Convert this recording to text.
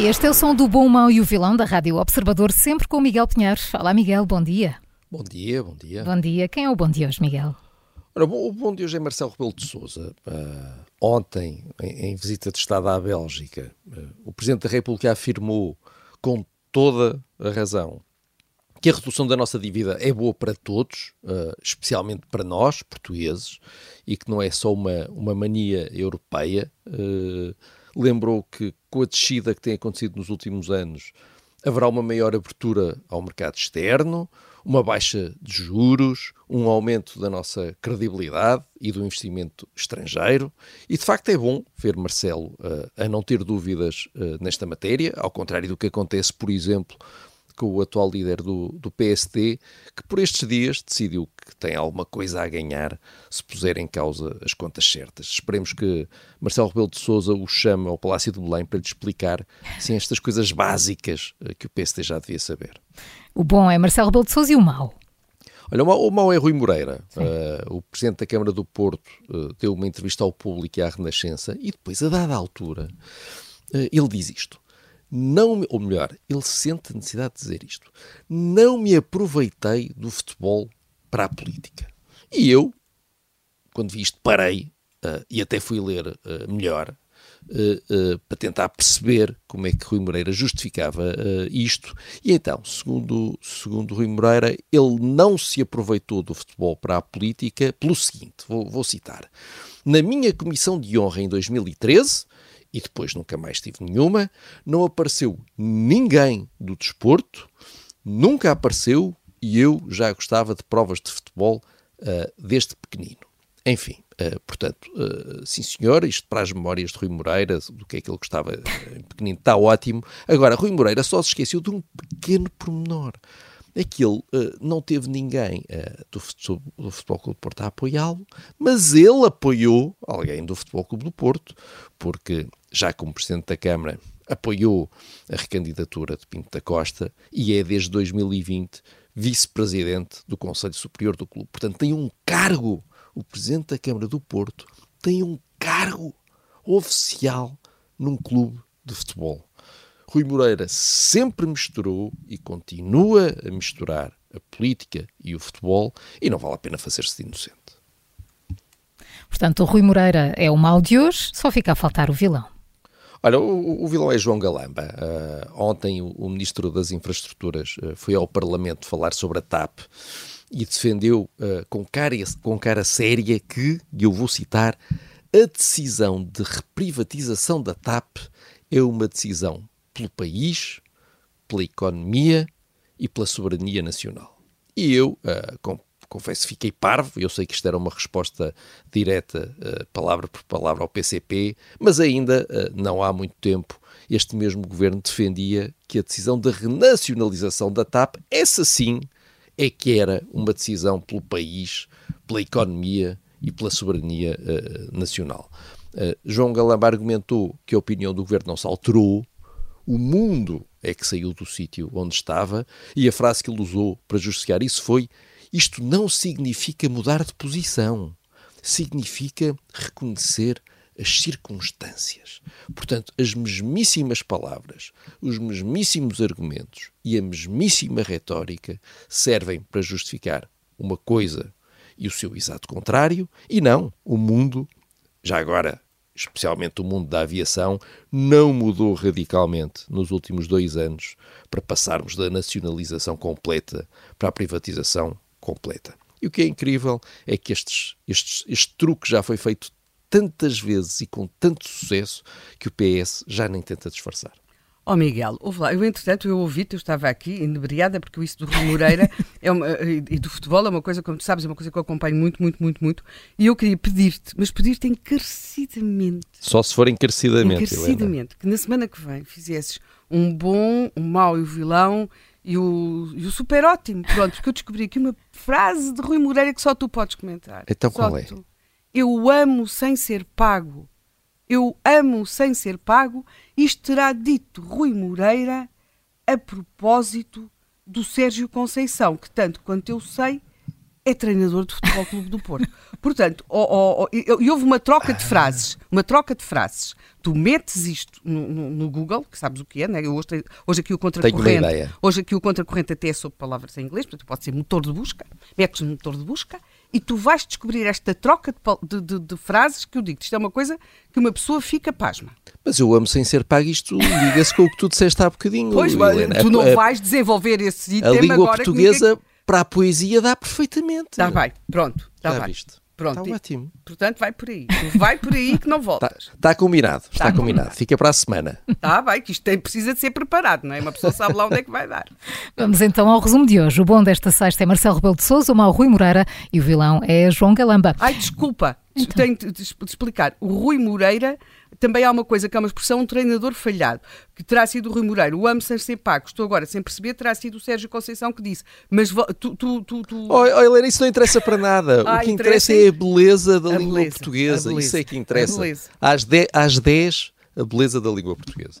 Este é o som do Bom, o Mau e o Vilão da Rádio Observador, sempre com Miguel Pinheiro. Olá, Miguel, bom dia. Bom dia, bom dia. Bom dia. Quem é o bom dia hoje, Miguel? Ora, o bom dia hoje é Marcelo Rebelo de Sousa. Uh, ontem, em, em, visita de Estado à Bélgica, uh, o Presidente da República afirmou com toda a razão que a redução da nossa dívida é boa para todos, uh, especialmente para nós, portugueses, e que não é só uma, uma mania europeia. Uh, lembrou que com a descida que tem acontecido nos últimos anos, haverá uma maior abertura ao mercado externo, uma baixa de juros, um aumento da nossa credibilidade e do investimento estrangeiro. E de facto é bom ver Marcelo uh, a não ter dúvidas uh, nesta matéria, ao contrário do que acontece, por exemplo, com o atual líder do, do PSD, que por estes dias decidiu que tem alguma coisa a ganhar se puser em causa as contas certas. Esperemos que Marcelo Rebelo de Sousa o chame ao Palácio de Belém para lhe explicar sim, estas coisas básicas eh, que o PSD já devia saber. O bom é Marcelo Rebelo de Sousa e o mau? Olha, o mau é Rui Moreira. Uh, o Presidente da Câmara do Porto uh, deu uma entrevista ao público e à Renascença e depois, a dada altura, uh, ele diz isto não, ou melhor, ele sente a necessidade de dizer isto. Não me aproveitei do futebol para a política. E eu, quando vi isto, parei uh, e até fui ler uh, melhor uh, para tentar perceber como é que Rui Moreira justificava isto. E então, segundo, segundo Rui Moreira, ele não se aproveitou do futebol para a política pelo seguinte: vou, vou citar. Na minha comissão de honra em 2013 e depois nunca mais tive nenhuma. Não apareceu ninguém do desporto, nunca apareceu e eu já gostava de provas de futebol uh, desde pequenino. Enfim, uh, portanto, uh, sim senhor, isto para as memórias de Rui Moreira, do que é que ele gostava em pequenino, está ótimo. Agora, Rui Moreira só se esqueceu de um pequeno pormenor ele uh, não teve ninguém uh, do, Futebol Clube do Porto a apoiá-lo, mas ele apoiou alguém do Futebol Clube do Porto, porque já como Presidente da Câmara apoiou a recandidatura de Pinto da Costa e é desde 2020 vice-presidente do Conselho Superior do Clube. Portanto, tem um cargo, o Presidente da Câmara do Porto tem um cargo oficial num clube de futebol. Rui Moreira sempre misturou e continua a misturar a política e o futebol e não vale a pena fazer-se de inocente. Portanto, o Rui Moreira é o mal de hoje, só fica a faltar o vilão. Olha, o, o vilão é João Galamba. Uh, ontem o, o, Ministro das Infraestruturas uh, foi ao Parlamento falar sobre a TAP e defendeu uh, com, cara, com cara séria que, e eu vou citar, a decisão de reprivatização da TAP é uma decisão pelo país, pela economia e pela soberania nacional. E eu, uh, com, confesso, fiquei parvo. Eu sei que isto era uma resposta direta, uh, palavra por palavra, ao PCP, mas ainda uh, não há muito tempo este mesmo governo defendia que a decisão de renacionalização da TAP, essa sim, é que era uma decisão pelo país, pela economia e pela soberania nacional. João Galamba argumentou que a opinião do governo não se alterou, o mundo é que saiu do sítio onde estava, e a frase que ele usou para justificar isso foi: Isto não significa mudar de posição, significa reconhecer as circunstâncias. Portanto, as mesmíssimas palavras, os mesmíssimos argumentos e a mesmíssima retórica servem para justificar uma coisa e o seu exato contrário, e não o mundo, já agora especialmente o mundo da aviação, não mudou radicalmente nos últimos dois anos para passarmos da nacionalização completa para a privatização completa. E o que é incrível é que estes, estes, este truque já foi feito tantas vezes e com tanto sucesso que o PS já nem tenta disfarçar. Ó oh Miguel, ouve lá, eu entretanto eu ouvi-te, eu estava aqui inebriada porque isso do Rui Moreira é uma, e do futebol é uma coisa, como tu sabes, é uma coisa que eu acompanho muito, muito, muito, muito e eu queria pedir-te, mas pedir-te encarecidamente. Só se for encarecidamente, Encarecidamente, que na semana que vem fizesses um bom, um mau e o vilão e o, e o super ótimo, pronto, porque eu descobri aqui uma frase de Rui Moreira que só tu podes comentar. Então só qual é? Tu. Eu amo sem ser pago eu amo sem ser pago, isto terá dito Rui Moreira a propósito do Sérgio Conceição, que tanto quanto eu sei é treinador do Futebol Clube do Porto. Portanto, oh, oh, oh, e houve uma troca de frases, uma troca de frases. Tu metes isto no, no, no Google, que sabes o que é, né? hoje, hoje aqui o contracorrente, hoje aqui o contracorrente até é sobre palavras em inglês, portanto pode ser motor de busca, metes no motor de busca e tu vais descobrir esta troca de, de, de, frases que eu digo. Isto é uma coisa que uma pessoa fica pasma. Mas eu amo sem ser pago isto, liga-se com o que tu disseste há bocadinho. Pois, Helena. tu não a, vais desenvolver esse item A língua agora portuguesa ninguém... para a poesia dá perfeitamente. Está bem, pronto. Está bem. Viste? Pronto, está ótimo. Portanto, vai por aí. Vai por aí que não voltas. Está, está combinado, está, está combinado. combinado. Fica para a semana. Está bem, que isto tem, precisa de ser preparado, não é? Uma pessoa sabe lá onde é que vai dar. Vamos então ao resumo de hoje. O bom desta sexta é Marcelo Rebelo de Sousa, o mau Rui Moreira e o vilão é João Galamba. Ai, desculpa, então. tenho de, de explicar. O Rui Moreira também há uma coisa que é uma expressão, um treinador falhado, que terá sido o Rui Moreira, o amo sem ser pago, estou agora sem perceber, terá sido o Sérgio Conceição que disse, mas tu... tu, tu, tu... Oh, oh, Helena, isso não interessa para nada, ah, o que interessa, interessa é a beleza da a língua beleza, portuguesa, beleza, isso é que interessa. Às 10, às 10, a beleza da língua portuguesa.